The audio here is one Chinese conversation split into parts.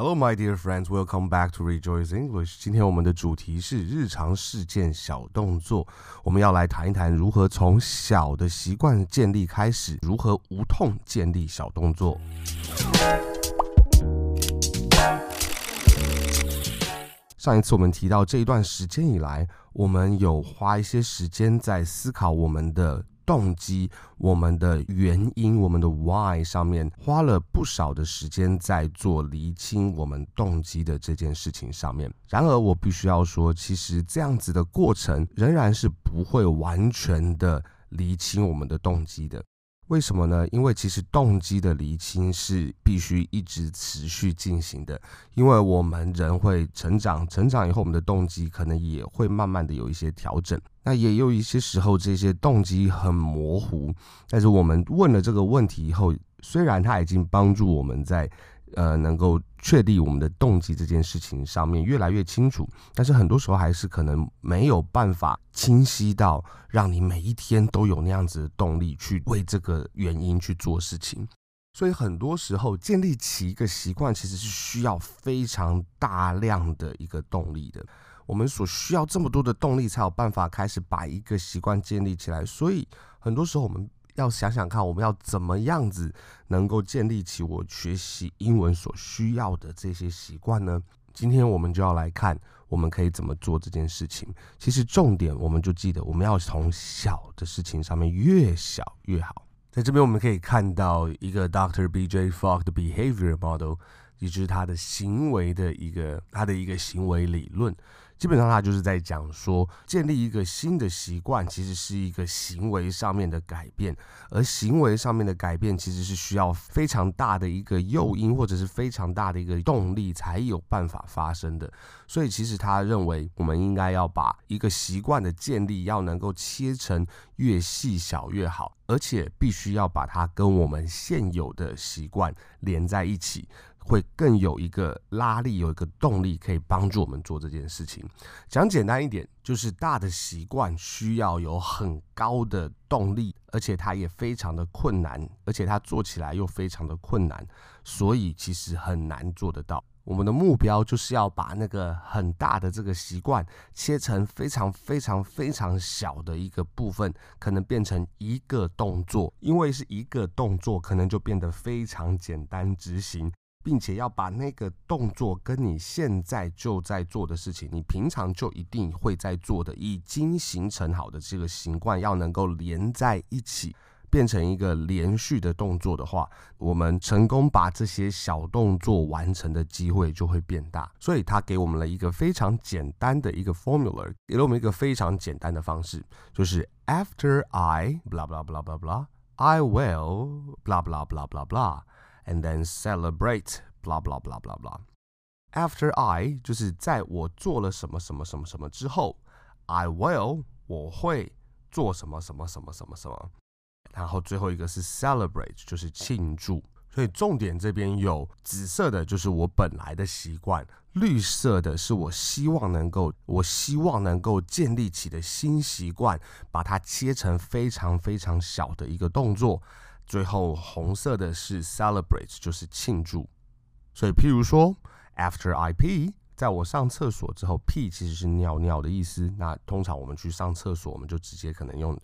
Hello, my dear friends. Welcome back to Rejoice English. 今天我们的主题是日常事件小动作。我们要来谈一谈如何从小的习惯建立开始，如何无痛建立小动作。上一次我们提到这一段时间以来，我们有花一些时间在思考我们的。动机，我们的原因，我们的 why 上面花了不少的时间在做厘清我们动机的这件事情上面。然而，我必须要说，其实这样子的过程仍然是不会完全的厘清我们的动机的。为什么呢？因为其实动机的厘清是必须一直持续进行的，因为我们人会成长，成长以后，我们的动机可能也会慢慢的有一些调整。那也有一些时候，这些动机很模糊，但是我们问了这个问题以后，虽然它已经帮助我们在。呃，能够确立我们的动机这件事情上面越来越清楚，但是很多时候还是可能没有办法清晰到让你每一天都有那样子的动力去为这个原因去做事情。所以很多时候建立起一个习惯，其实是需要非常大量的一个动力的。我们所需要这么多的动力，才有办法开始把一个习惯建立起来。所以很多时候我们。要想想看，我们要怎么样子能够建立起我学习英文所需要的这些习惯呢？今天我们就要来看，我们可以怎么做这件事情。其实重点，我们就记得，我们要从小的事情上面，越小越好。在这边我们可以看到一个 Doctor B.J. Fogg 的 Behavior Model，也就是他的行为的一个他的一个行为理论。基本上，他就是在讲说，建立一个新的习惯，其实是一个行为上面的改变，而行为上面的改变，其实是需要非常大的一个诱因，或者是非常大的一个动力，才有办法发生的。所以，其实他认为，我们应该要把一个习惯的建立，要能够切成越细小越好，而且必须要把它跟我们现有的习惯连在一起。会更有一个拉力，有一个动力，可以帮助我们做这件事情。讲简单一点，就是大的习惯需要有很高的动力，而且它也非常的困难，而且它做起来又非常的困难，所以其实很难做得到。我们的目标就是要把那个很大的这个习惯切成非常非常非常小的一个部分，可能变成一个动作，因为是一个动作，可能就变得非常简单执行。并且要把那个动作跟你现在就在做的事情，你平常就一定会在做的，已经形成好的这个习惯，要能够连在一起，变成一个连续的动作的话，我们成功把这些小动作完成的机会就会变大。所以他给我们了一个非常简单的一个 formula，给了我们一个非常简单的方式，就是 After I blah blah blah blah blah, I will blah blah blah blah blah. And then celebrate, blah blah blah blah blah. After I 就是在我做了什么什么什么什么之后，I will 我会做什么什么什么什么什么。然后最后一个是 celebrate，就是庆祝。所以重点这边有紫色的，就是我本来的习惯；绿色的是我希望能够，我希望能够建立起的新习惯，把它切成非常非常小的一个动作。最后红色的是 celebrate，就是庆祝。所以，譬如说，after I p，在我上厕所之后，p 其实是尿尿的意思。那通常我们去上厕所，我们就直接可能用，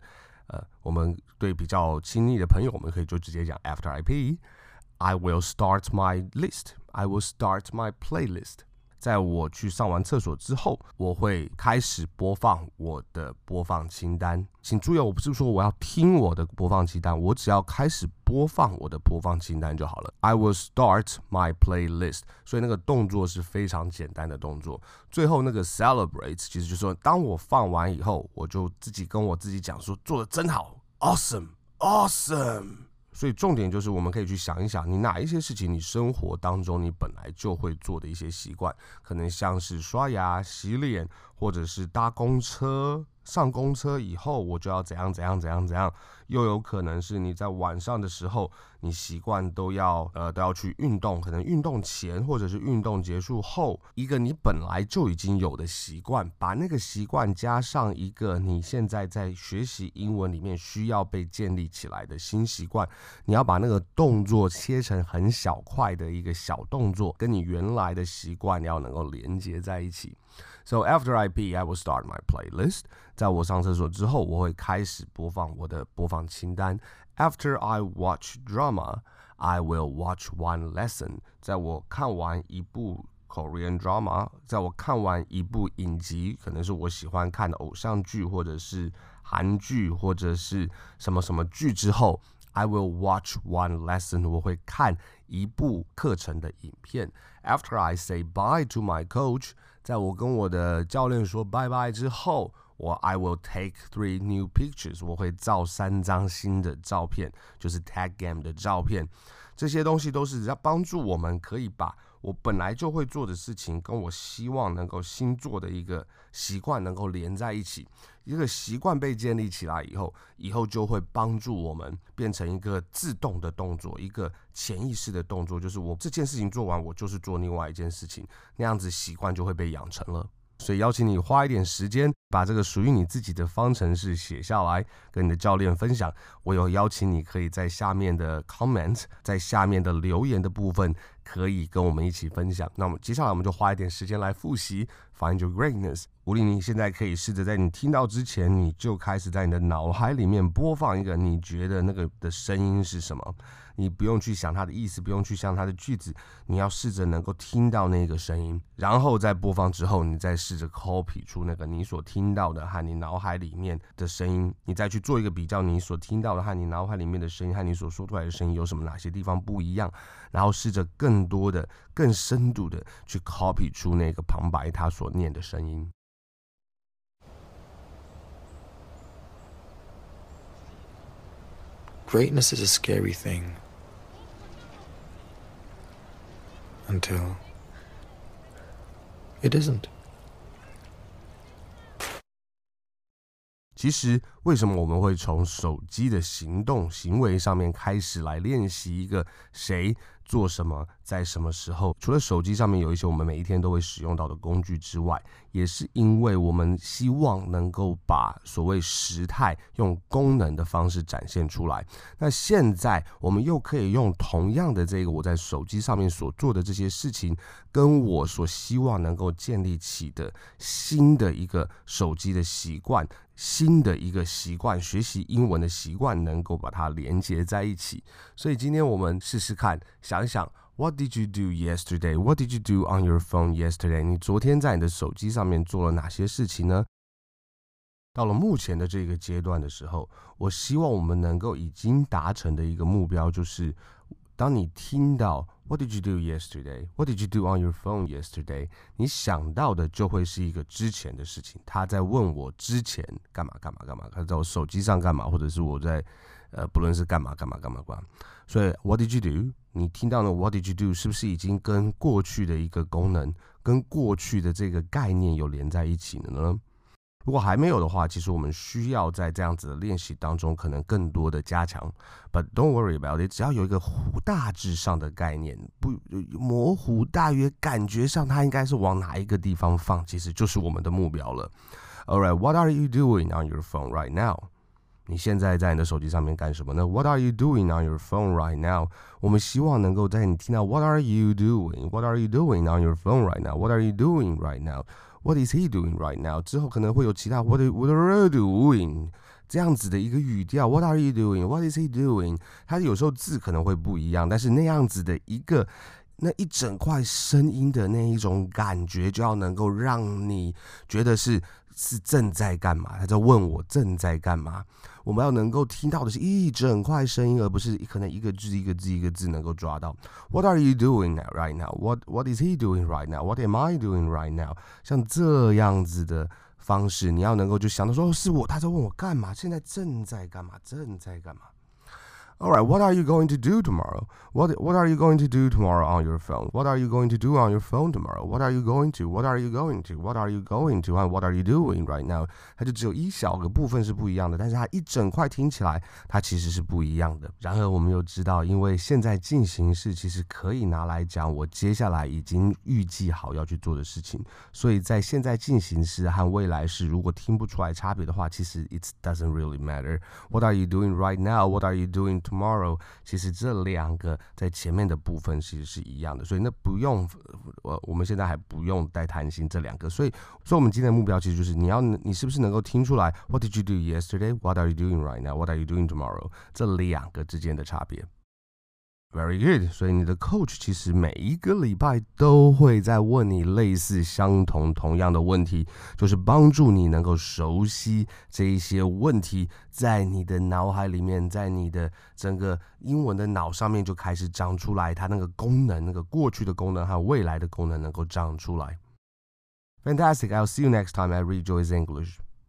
呃，我们对比较亲密的朋友，我们可以就直接讲 after I p，I will start my list，I will start my playlist。在我去上完厕所之后，我会开始播放我的播放清单。请注意，我不是说我要听我的播放清单，我只要开始播放我的播放清单就好了。I will start my playlist。所以那个动作是非常简单的动作。最后那个 celebrate，其实就是说，当我放完以后，我就自己跟我自己讲说，做的真好，awesome，awesome。所以重点就是，我们可以去想一想，你哪一些事情，你生活当中你本来就会做的一些习惯，可能像是刷牙、洗脸，或者是搭公车、上公车以后，我就要怎样怎样怎样怎样。又有可能是你在晚上的时候，你习惯都要呃都要去运动，可能运动前或者是运动结束后，一个你本来就已经有的习惯，把那个习惯加上一个你现在在学习英文里面需要被建立起来的新习惯，你要把那个动作切成很小块的一个小动作，跟你原来的习惯要能够连接在一起。So after I pee, I will start my playlist. 在我上厕所之后，我会开始播放我的播放清单。After I watch drama, I will watch one lesson. 在我看完一部 Korean drama，在我看完一部影集，可能是我喜欢看的偶像剧，或者是韩剧，或者是什么什么剧之后，I will watch one lesson. 我会看一部课程的影片。After I say bye to my coach. 在我跟我的教练说拜拜之后，我 I will take three new pictures，我会照三张新的照片，就是 tag game 的照片。这些东西都是要帮助我们可以把我本来就会做的事情，跟我希望能够新做的一个习惯能够连在一起。一个习惯被建立起来以后，以后就会帮助我们变成一个自动的动作，一个潜意识的动作，就是我这件事情做完，我就是做另外一件事情，那样子习惯就会被养成了。所以邀请你花一点时间，把这个属于你自己的方程式写下来，跟你的教练分享。我有邀请你可以在下面的 comment，在下面的留言的部分，可以跟我们一起分享。那么接下来我们就花一点时间来复习 Find Your Greatness。鼓励你现在可以试着在你听到之前，你就开始在你的脑海里面播放一个你觉得那个的声音是什么。你不用去想它的意思，不用去想它的句子，你要试着能够听到那个声音，然后在播放之后，你再试着 copy 出那个你所听到的和你脑海里面的声音，你再去做一个比较，你所听到的和你脑海里面的声音和你所说出来的声音有什么哪些地方不一样，然后试着更多的、更深度的去 copy 出那个旁白他所念的声音。Greatness is a scary thing. Until it isn't. 其实，为什么我们会从手机的行动行为上面开始来练习一个谁做什么，在什么时候？除了手机上面有一些我们每一天都会使用到的工具之外，也是因为我们希望能够把所谓时态用功能的方式展现出来。那现在我们又可以用同样的这个我在手机上面所做的这些事情，跟我所希望能够建立起的新的一个手机的习惯。新的一个习惯，学习英文的习惯，能够把它连接在一起。所以今天我们试试看，想一想，What did you do yesterday? What did you do on your phone yesterday? 你昨天在你的手机上面做了哪些事情呢？到了目前的这个阶段的时候，我希望我们能够已经达成的一个目标就是。当你听到 What did you do yesterday? What did you do on your phone yesterday? 你想到的就会是一个之前的事情。他在问我之前干嘛干嘛干嘛，他在我手机上干嘛，或者是我在呃，不论是干嘛干嘛干嘛干嘛。所以 What did you do? 你听到的 What did you do? 是不是已经跟过去的一个功能，跟过去的这个概念有连在一起了呢？如果还没有的话，其实我们需要在这样子的练习当中，可能更多的加强。But don't worry about it，只要有一个大致上的概念，不模糊，大约感觉上它应该是往哪一个地方放，其实就是我们的目标了。All right, what are you doing on your phone right now？你现在在你的手机上面干什么呢？What are you doing on your phone right now？我们希望能够在你听到 What are you doing？What are you doing on your phone right now？What are you doing right now？What is he doing right now？之后可能会有其他 What What are you doing？这样子的一个语调。What are you doing？What is he doing？他有时候字可能会不一样，但是那样子的一个那一整块声音的那一种感觉，就要能够让你觉得是。是正在干嘛？他在问我正在干嘛？我们要能够听到的是一整块声音，而不是可能一个字一个字一个字能够抓到。What are you doing right now? What What is he doing right now? What am I doing right now? 像这样子的方式，你要能够就想到说，是我，他在问我干嘛？现在正在干嘛？正在干嘛？All right, what are you going to do tomorrow? What What are you going to do tomorrow on your phone? What are you going to do on your phone tomorrow? What are you going to? What are you going to? What are you going to? And what are you doing right now? 它就只有一小个部分是不一样的，但是它一整块听起来，它其实是不一样的。然而，我们又知道，因为现在进行式其实可以拿来讲我接下来已经预计好要去做的事情，所以在现在进行式和未来式如果听不出来差别的话，其实 it doesn't really matter. What are you doing right now? What are you doing tomorrow？ Tomorrow，其实这两个在前面的部分其实是一样的，所以那不用，我我们现在还不用带贪心这两个，所以，所以我们今天的目标其实就是你要你是不是能够听出来？What did you do yesterday? What are you doing right now? What are you doing tomorrow？这两个之间的差别。Very good，所以你的 coach 其实每一个礼拜都会在问你类似相同同样的问题，就是帮助你能够熟悉这一些问题，在你的脑海里面，在你的整个英文的脑上面就开始长出来，它那个功能，那个过去的功能和未来的功能能够长出来。Fantastic，I'll see you next time at Rejoice English。